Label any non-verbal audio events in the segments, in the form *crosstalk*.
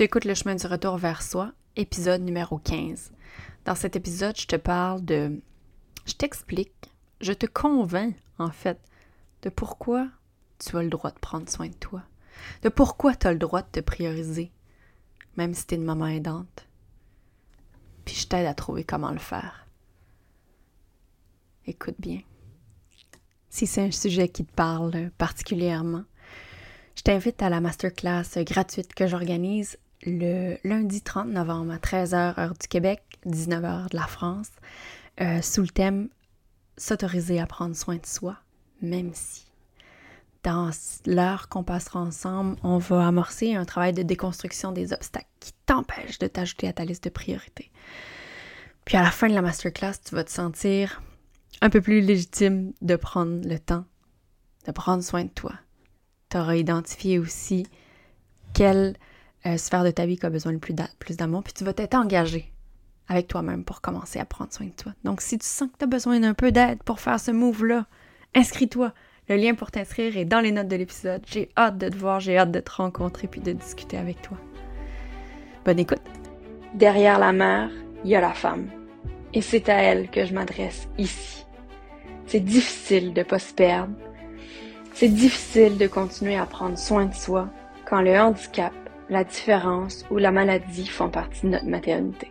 Tu écoutes le chemin du retour vers soi, épisode numéro 15. Dans cet épisode, je te parle de... Je t'explique, je te convainc, en fait, de pourquoi tu as le droit de prendre soin de toi, de pourquoi tu as le droit de te prioriser, même si tu es une maman aidante. Puis je t'aide à trouver comment le faire. Écoute bien. Si c'est un sujet qui te parle particulièrement, je t'invite à la masterclass gratuite que j'organise le lundi 30 novembre à 13h heure du Québec, 19h de la France, euh, sous le thème S'autoriser à prendre soin de soi, même si. Dans l'heure qu'on passera ensemble, on va amorcer un travail de déconstruction des obstacles qui t'empêchent de t'ajouter à ta liste de priorités. Puis à la fin de la masterclass, tu vas te sentir un peu plus légitime de prendre le temps de prendre soin de toi, tu auras identifié aussi quelle euh, sphère de ta vie qui a besoin de plus d'amour, puis tu vas t'être engagé avec toi-même pour commencer à prendre soin de toi. Donc, si tu sens que tu as besoin d'un peu d'aide pour faire ce move-là, inscris-toi. Le lien pour t'inscrire est dans les notes de l'épisode. J'ai hâte de te voir, j'ai hâte de te rencontrer puis de discuter avec toi. Bonne écoute. Derrière la mère, il y a la femme. Et c'est à elle que je m'adresse ici. C'est difficile de pas se perdre, c'est difficile de continuer à prendre soin de soi quand le handicap, la différence ou la maladie font partie de notre maternité.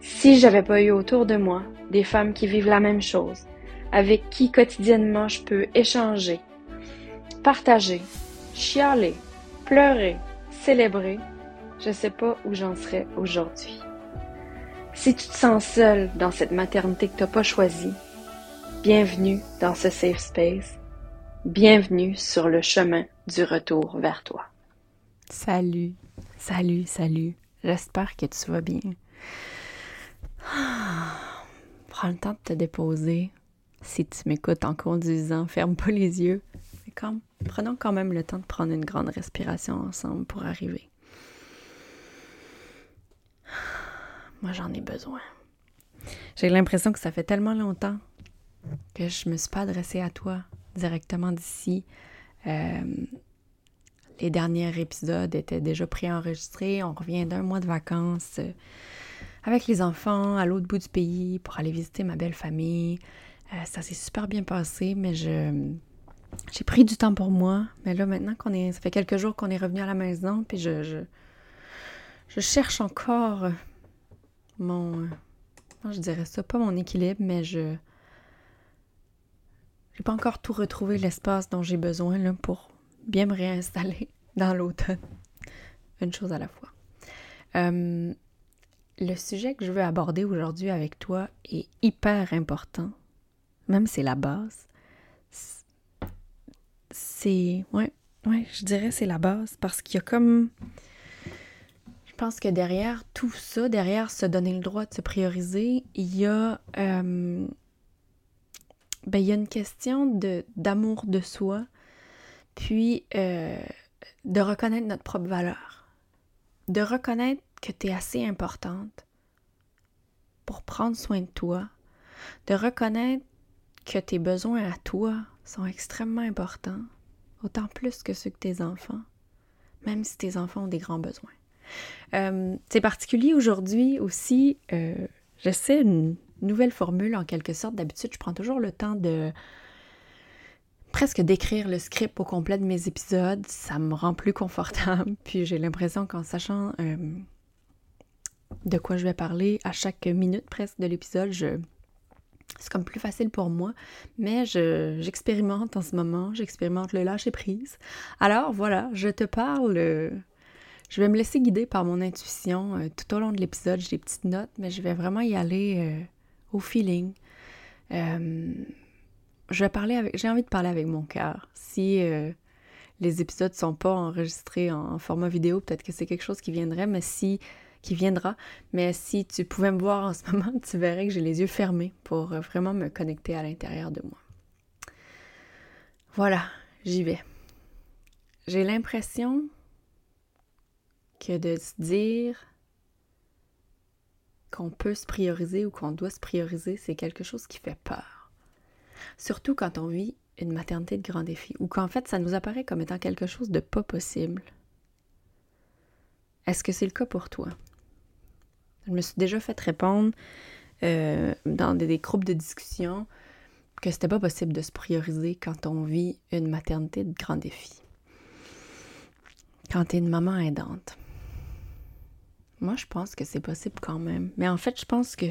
Si j'avais pas eu autour de moi des femmes qui vivent la même chose, avec qui quotidiennement je peux échanger, partager, chialer, pleurer, célébrer, je sais pas où j'en serais aujourd'hui. Si tu te sens seule dans cette maternité que t'as pas choisie, bienvenue dans ce safe space Bienvenue sur le chemin du retour vers toi. Salut, salut, salut. J'espère que tu vas bien. *sighs* Prends le temps de te déposer. Si tu m'écoutes en conduisant, ferme pas les yeux. Mais comme, prenons quand même le temps de prendre une grande respiration ensemble pour arriver. *sighs* Moi, j'en ai besoin. J'ai l'impression que ça fait tellement longtemps que je me suis pas adressée à toi directement d'ici. Euh, les derniers épisodes étaient déjà préenregistrés. On revient d'un mois de vacances euh, avec les enfants à l'autre bout du pays pour aller visiter ma belle famille. Euh, ça s'est super bien passé, mais je j'ai pris du temps pour moi. Mais là, maintenant qu'on est. Ça fait quelques jours qu'on est revenu à la maison, puis je, je, cherche encore mon. je dirais ça, pas mon équilibre, mais je j'ai pas encore tout retrouvé l'espace dont j'ai besoin là, pour bien me réinstaller *laughs* dans l'automne. Une chose à la fois. Euh, le sujet que je veux aborder aujourd'hui avec toi est hyper important, même c'est la base. C'est. Ouais, ouais, je dirais c'est la base parce qu'il y a comme. Je pense que derrière tout ça, derrière se donner le droit de se prioriser, il y a euh, ben, il y a une question d'amour de soi, puis euh, de reconnaître notre propre valeur, de reconnaître que tu es assez importante pour prendre soin de toi, de reconnaître que tes besoins à toi sont extrêmement importants, autant plus que ceux que tes enfants, même si tes enfants ont des grands besoins. Euh, c'est particulier aujourd'hui aussi, euh, je sais, une, nouvelle formule en quelque sorte. D'habitude, je prends toujours le temps de presque d'écrire le script au complet de mes épisodes. Ça me rend plus confortable. *laughs* Puis j'ai l'impression qu'en sachant euh, de quoi je vais parler à chaque minute presque de l'épisode, c'est comme plus facile pour moi. Mais j'expérimente en ce moment. J'expérimente le lâcher prise. Alors voilà, je te parle. Euh, je vais me laisser guider par mon intuition euh, tout au long de l'épisode. J'ai des petites notes, mais je vais vraiment y aller au feeling. Je parler avec, j'ai envie de parler avec mon cœur. Si euh, les épisodes sont pas enregistrés en, format vidéo, peut-être que c'est quelque chose qui viendrait, mais si qui viendra. Mais si tu pouvais me voir en ce *laughs* moment, tu verrais que j'ai les yeux fermés pour euh, vraiment me connecter à l'intérieur de moi. Voilà, j'y vais. J'ai l'impression que de se dire qu'on peut se prioriser ou qu'on doit se prioriser, c'est quelque chose qui fait peur. Surtout quand on vit une maternité de grand défi ou qu'en fait ça nous apparaît comme étant quelque chose de pas possible. Est-ce que c'est le cas pour toi? Je me suis déjà fait répondre euh, dans des, groupes de discussion que c'était pas possible de se prioriser quand on vit une maternité de grands défis. Quand tu es une maman aidante. Moi, je pense que c'est possible quand même. Mais en fait, je pense que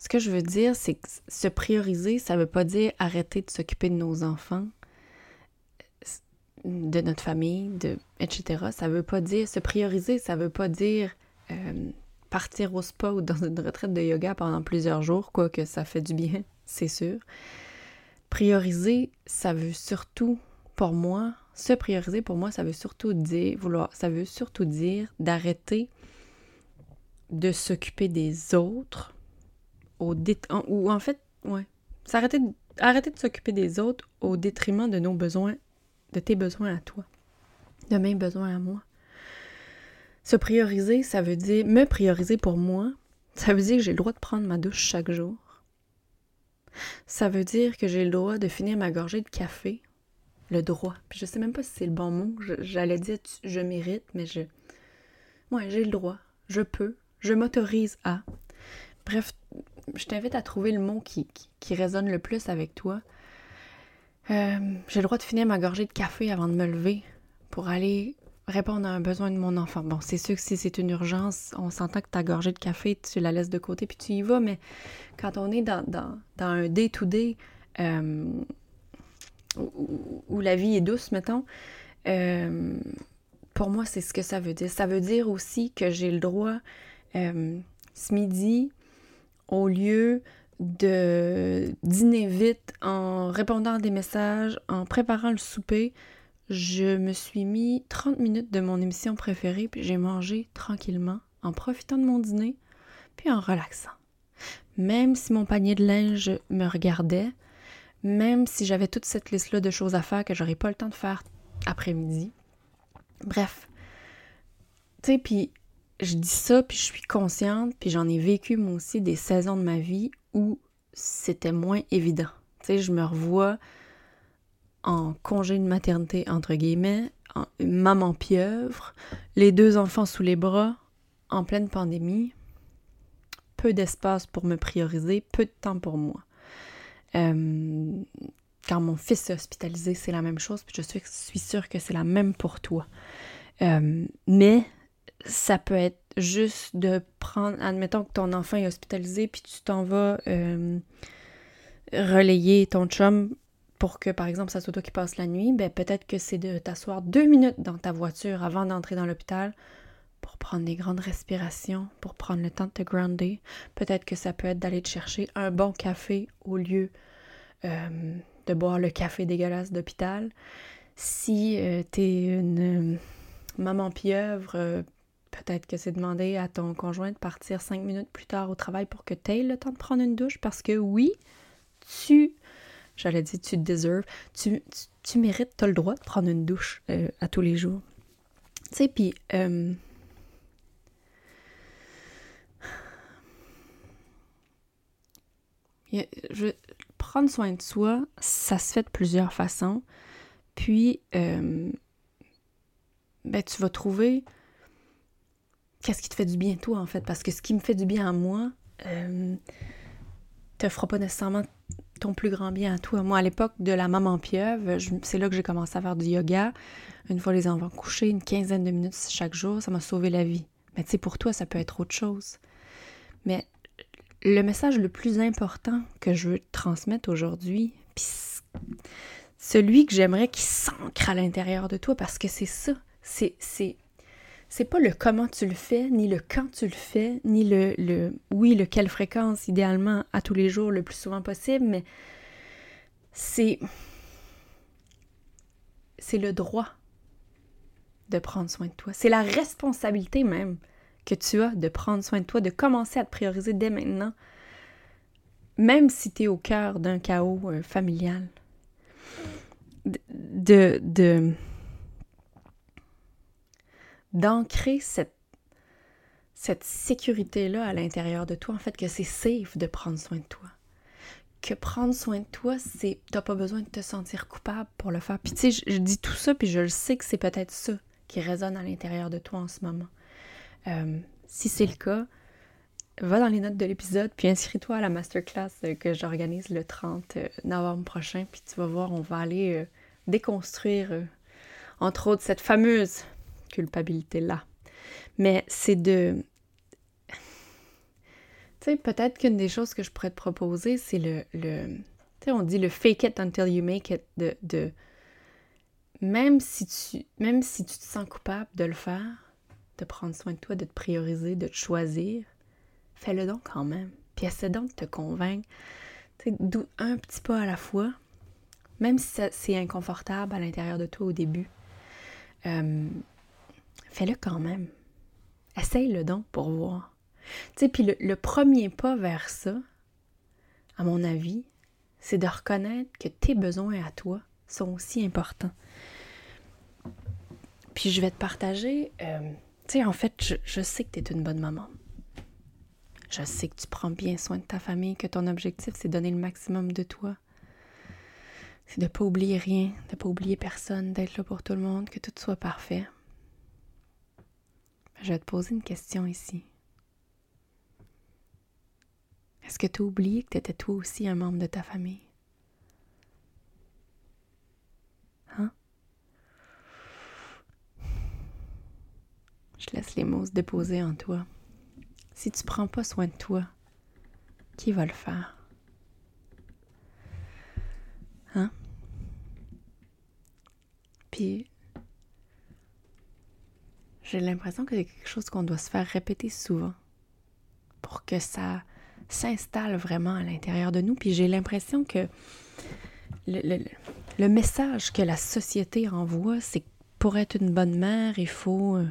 ce que je veux dire, c'est que se prioriser, ça veut pas dire arrêter de s'occuper de nos enfants, de notre famille, etc. Ça veut pas dire se prioriser, ça veut pas dire euh, partir au spa ou dans une retraite de yoga pendant plusieurs jours, quoique ça fait du bien, *laughs* c'est sûr. Prioriser, ça veut surtout, pour moi, se prioriser pour moi, ça veut surtout dire, vouloir, ça veut surtout dire d'arrêter de s'occuper des autres au ou en fait, ouais, s'arrêter arrêter de s'occuper des autres au détriment de nos besoins, de tes besoins à toi, de mes besoins à moi. Se prioriser, ça veut dire me prioriser pour moi, ça veut dire que j'ai le droit de prendre ma douche chaque jour. Ça veut dire que j'ai le droit de finir ma gorgée de café. Le droit. Puis je sais même pas si c'est le bon mot. J'allais dire je mérite, mais je. Ouais, j'ai le droit. Je peux. Je m'autorise à. Bref, je t'invite à trouver le mot qui, qui, résonne le plus avec toi. Euh, j'ai le droit de finir ma gorgée de café avant de me lever pour aller répondre à un besoin de mon enfant. Bon, c'est sûr que si c'est une urgence, on s'entend que ta gorgée de café, tu la laisses de côté puis tu y vas, mais quand on est dans, dans, un day-to-day euh, où, la vie est douce, mettons, euh, pour moi, c'est ce que ça veut dire. Ça veut dire aussi que j'ai le droit, ce midi, au lieu de dîner vite en répondant à des messages, en préparant le souper, je me suis mis 30 minutes de mon émission préférée, puis j'ai mangé tranquillement, en profitant de mon dîner, puis en relaxant. Même si mon panier de linge me regardait, même si j'avais toute cette liste-là de choses à faire que j'aurais pas le temps de faire après-midi. Bref. Tu sais, puis je dis ça, puis je suis consciente, puis j'en ai vécu moi aussi des saisons de ma vie où c'était moins évident. Tu sais, je me revois en congé de maternité, entre guillemets, en maman pieuvre, les deux enfants sous les bras, en pleine pandémie, peu d'espace pour me prioriser, peu de temps pour moi. Euh, quand mon fils est hospitalisé, c'est la même chose, puis je suis, sûre que c'est la même pour toi. Euh, mais ça peut être juste de prendre, admettons que ton enfant est hospitalisé, puis tu t'en vas euh, relayer ton chum pour que, par exemple, ça soit toi qui passe la nuit, ben peut-être que c'est de t'asseoir deux minutes dans ta voiture avant d'entrer dans l'hôpital pour prendre des grandes respirations, pour prendre le temps de te grounder. Peut-être que ça peut être d'aller te chercher un bon café au lieu euh, de boire le café dégueulasse d'hôpital. Si euh, tu es une maman pieuvre, Peut-être que c'est demander à ton conjoint de partir cinq minutes plus tard au travail pour que tu aies le temps de prendre une douche? Parce que oui, tu, j'allais dire tu deserves, tu, tu, mérites, tu as le droit de prendre une douche euh, à tous les jours. Tu sais, puis... Euh, je, prendre soin de soi, ça se fait de plusieurs façons. Puis, euh, ben, tu vas trouver qu'est-ce qui te fait du bien toi en fait? Parce que ce qui me fait du bien à moi euh, te fera pas nécessairement ton plus grand bien à toi. Moi à l'époque de la maman pieuvre, c'est là que j'ai commencé à faire du yoga. Une fois les enfants couchés, une quinzaine de minutes chaque jour, ça m'a sauvé la vie. Mais tu sais pour toi ça peut être autre chose. Mais le message le plus important que je veux te transmettre aujourd'hui, puis celui que j'aimerais qui s'ancre à l'intérieur de toi parce que c'est ça, c'est c'est pas le comment tu le fais, ni le quand tu le fais, ni le, le oui, le quelle fréquence idéalement à tous les jours le plus souvent possible, mais c'est c'est le droit de prendre soin de toi. C'est la responsabilité même que tu as de prendre soin de toi, de commencer à te prioriser dès maintenant, même si tu es au cœur d'un chaos euh, familial. De, de, d'ancrer cette, cette sécurité-là à l'intérieur de toi, en fait, que c'est safe de prendre soin de toi. Que prendre soin de toi, c'est. T'as pas besoin de te sentir coupable pour le faire. Puis tu sais, je, dis tout ça, puis je le sais que c'est peut-être ça qui résonne à l'intérieur de toi en ce moment. Euh, si c'est le cas, va dans les notes de l'épisode, puis inscris-toi à la masterclass euh, que j'organise le 30 euh, novembre prochain, puis tu vas voir, on va aller déconstruire, entre autres, cette fameuse culpabilité-là. Mais c'est de... Tu sais, peut-être qu'une des choses que je pourrais te proposer, c'est le... le... Tu sais, on dit le fake it until you make it, de, de même si tu même si tu te sens coupable de le faire, de prendre soin de toi, de te prioriser, de te choisir, fais-le donc quand même. Puis essaie donc de te convaincre, un petit pas à la fois, même si c'est inconfortable à l'intérieur de toi au début. Euh, fais-le quand même. Essaye-le donc pour voir. Tu sais, puis le, premier pas vers ça, à mon avis, c'est de reconnaître que tes besoins à toi sont aussi importants. Puis je vais te partager, euh, tu sais, en fait, je, sais que tu es une bonne maman. Je sais que tu prends bien soin de ta famille, que ton objectif, c'est donner le maximum de toi. C'est de ne pas oublier rien, de ne pas oublier personne, d'être là pour tout le monde, que tout soit parfait. Je vais te poser une question ici. Est-ce que tu as oublié que tu étais toi aussi un membre de ta famille? Je laisse les mots se déposer en toi. Si tu prends pas soin de toi, qui va le faire? Hein? Puis, j'ai l'impression que c'est quelque chose qu'on doit se faire répéter souvent pour que ça s'installe vraiment à l'intérieur de nous. Puis j'ai l'impression que le, message que la société envoie, c'est que pour être une bonne mère, il faut euh,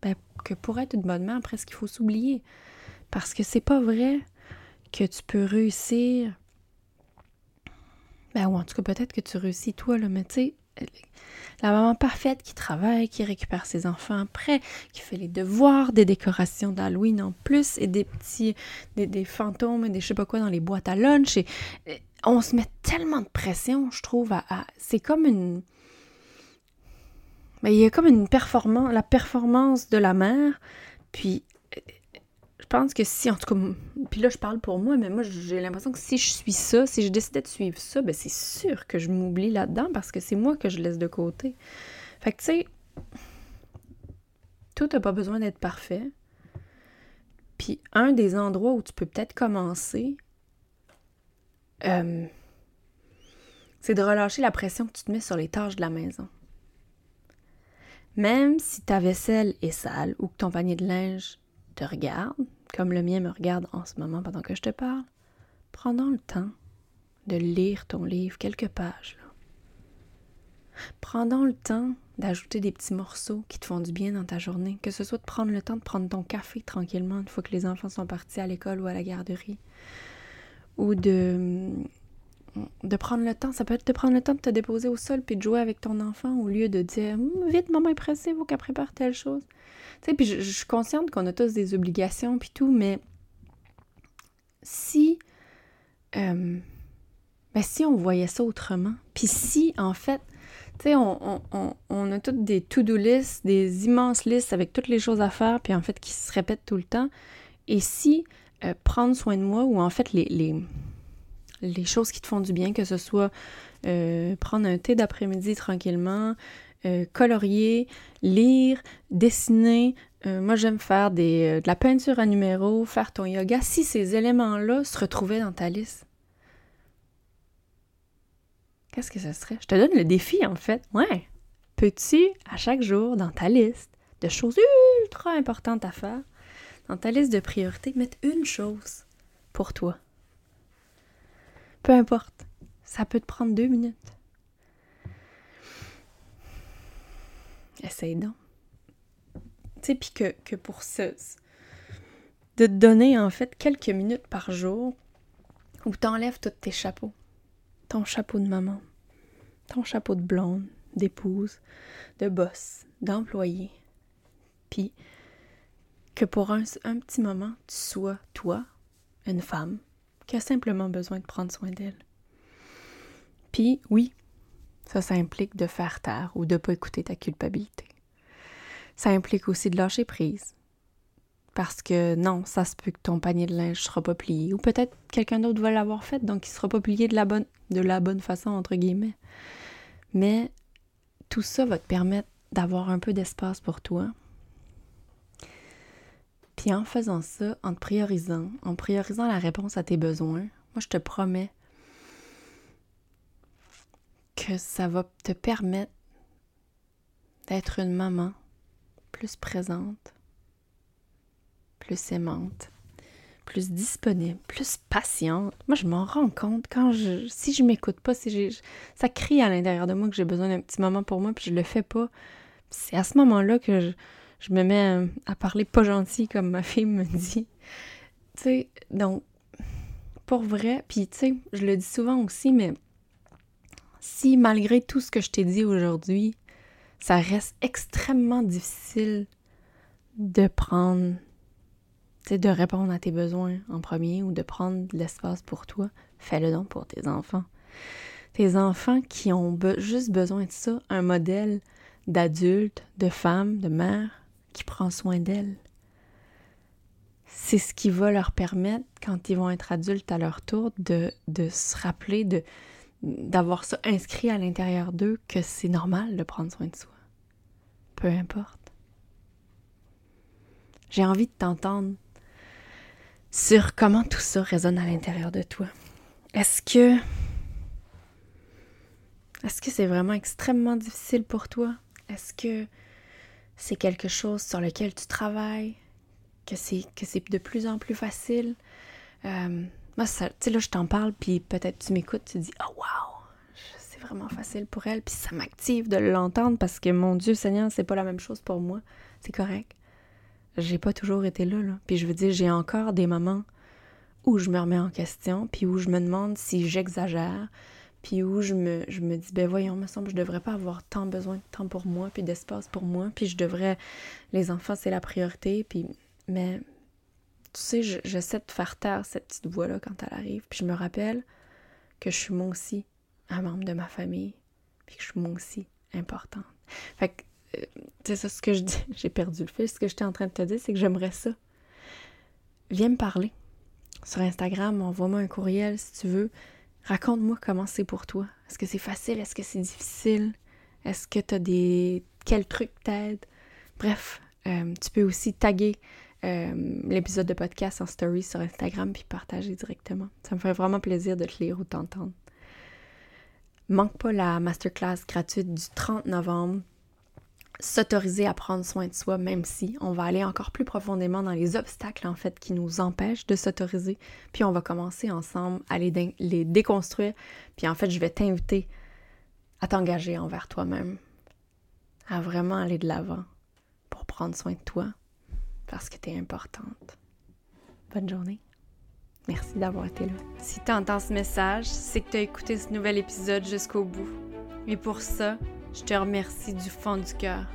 ben, que pour être une bonne mère, presque il faut s'oublier. Parce que c'est pas vrai que tu peux réussir. Ben, ou en tout cas, peut-être que tu réussis toi, là, mais tu sais, la maman parfaite qui travaille, qui récupère ses enfants après, qui fait les devoirs, des décorations d'Halloween en plus, et des petits, des, fantômes, et des je sais pas quoi dans les boîtes à lunch. Et, on se met tellement de pression, je trouve, à c'est comme une mais il y a comme une performance, la performance de la mère. Puis, je pense que si, en tout cas, puis là, je parle pour moi, mais moi, j'ai l'impression que si je suis ça, si je décidais de suivre ça, ben c'est sûr que je m'oublie là-dedans parce que c'est moi que je laisse de côté. Fait que, tu sais, tout n'a pas besoin d'être parfait. Puis, un des endroits où tu peux peut-être commencer, euh, c'est de relâcher la pression que tu te mets sur les tâches de la maison. Même si ta vaisselle est sale ou que ton panier de linge te regarde, comme le mien me regarde en ce moment pendant que je te parle, prends le temps de lire ton livre quelques pages. Là. Prends le temps d'ajouter des petits morceaux qui te font du bien dans ta journée, que ce soit de prendre le temps de prendre ton café tranquillement une fois que les enfants sont partis à l'école ou à la garderie, ou de de prendre le temps, ça peut être de prendre le temps de te déposer au sol puis de jouer avec ton enfant au lieu de dire hum, vite maman est pressée, faut qu'elle prépare telle chose. Sais, puis je, suis consciente qu'on a tous des obligations puis tout, mais si euh, ben si on voyait ça autrement, puis si en fait, tu sais, on, on, a toutes des to-do lists, des immenses listes avec toutes les choses à faire, puis en fait qui se répètent tout le temps, et si euh, prendre soin de moi ou en fait les les choses qui te font du bien, que ce soit euh, prendre un thé d'après-midi tranquillement, euh, colorier, lire, dessiner. Euh, moi, j'aime faire des, de la peinture à numéro, faire ton yoga. Si ces éléments-là se retrouvaient dans ta liste, qu'est-ce que ce serait? Je te donne le défi, en fait. Ouais. Peux-tu, à chaque jour, dans ta liste de choses ultra importantes à faire, dans ta liste de priorités, mettre une chose pour toi? Peu importe. Ça peut te prendre deux minutes. Essaye donc. Tu sais, puis que, que pour ce. de te donner en fait quelques minutes par jour où t'enlèves tous tes chapeaux. Ton chapeau de maman, ton chapeau de blonde, d'épouse, de boss, d'employé. Puis que pour un, un petit moment, tu sois toi, une femme, qui a simplement besoin de prendre soin d'elle. Puis oui, ça, ça implique de faire taire ou de ne pas écouter ta culpabilité. Ça implique aussi de lâcher prise. Parce que non, ça se peut que ton panier de linge ne sera pas plié. Ou peut-être quelqu'un d'autre va l'avoir fait, donc il ne sera pas plié de la, bonne, de la bonne façon, entre guillemets. Mais tout ça va te permettre d'avoir un peu d'espace pour toi. Puis en faisant ça, en te priorisant, en priorisant la réponse à tes besoins, moi je te promets que ça va te permettre d'être une maman plus présente, plus aimante, plus disponible, plus patiente. Moi, je m'en rends compte quand je. Si je m'écoute pas, si ça crie à l'intérieur de moi que j'ai besoin d'un petit moment pour moi, puis je le fais pas. C'est à ce moment-là que je, me mets à parler pas gentil, comme ma fille me dit. Tu sais, donc, pour vrai, puis tu sais, je le dis souvent aussi, mais si malgré tout ce que je t'ai dit aujourd'hui, ça reste extrêmement difficile de prendre, de répondre à tes besoins en premier ou de prendre de l'espace pour toi, fais-le donc pour tes enfants. Tes enfants qui ont juste besoin de ça, un modèle d'adulte, de femme, de mère qui prend soin d'elles. C'est ce qui va leur permettre, quand ils vont être adultes à leur tour, de, de se rappeler, de, d'avoir ça inscrit à l'intérieur d'eux que c'est normal de prendre soin de soi. Peu importe. J'ai envie de t'entendre sur comment tout ça résonne à l'intérieur de toi. Est-ce que est-ce que c'est vraiment extrêmement difficile pour toi? Est-ce que c'est quelque chose sur lequel tu travailles? Que c'est que c'est de plus en plus facile? Euh, moi, tu sais, là, je t'en parle, puis peut-être tu m'écoutes, tu dis, oh wow, c'est vraiment facile pour elle, puis ça m'active de l'entendre parce que, mon Dieu Seigneur, c'est pas la même chose pour moi. C'est correct. J'ai pas toujours été là, là. Puis je veux dire, j'ai encore des moments où je me remets en question, puis où je me demande si j'exagère, puis où je me, je me dis, ben voyons, me semble, je devrais pas avoir tant besoin de temps pour moi, puis d'espace pour moi, puis je devrais, les enfants, c'est la priorité, puis, mais tu sais, j'essaie de faire taire cette petite voix-là quand elle arrive. Puis je me rappelle que je suis moi aussi un membre de ma famille. Puis que je suis moi aussi importante. Fait que, euh, c'est ça ce que je dis. *laughs* J'ai perdu le fil. Ce que j'étais en train de te dire, c'est que j'aimerais ça. Viens me parler. Sur Instagram, envoie-moi un courriel si tu veux. Raconte-moi comment c'est pour toi. Est-ce que c'est facile? Est-ce que c'est difficile? Est-ce que tu as des. Quel truc t'aide? Bref, euh, tu peux aussi taguer euh, l'épisode de podcast en story sur Instagram puis partager directement. Ça me ferait vraiment plaisir de te lire ou t'entendre. Manque pas la masterclass gratuite du 30 novembre. S'autoriser à prendre soin de soi, même si on va aller encore plus profondément dans les obstacles en fait qui nous empêchent de s'autoriser. Puis on va commencer ensemble à les, les déconstruire. Puis en fait, je vais t'inviter à t'engager envers toi-même, à vraiment aller de l'avant pour prendre soin de toi, parce que tu es importante. Bonne journée. Merci d'avoir été là. Si tu entends ce message, c'est que tu as écouté ce nouvel épisode jusqu'au bout. Et pour ça, je te remercie du fond du cœur.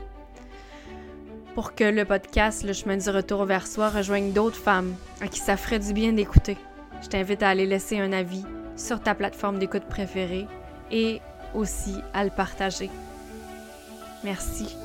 Pour que le podcast Le chemin du retour vers soi rejoigne d'autres femmes à qui ça ferait du bien d'écouter, je t'invite à aller laisser un avis sur ta plateforme d'écoute préférée et aussi à le partager. Merci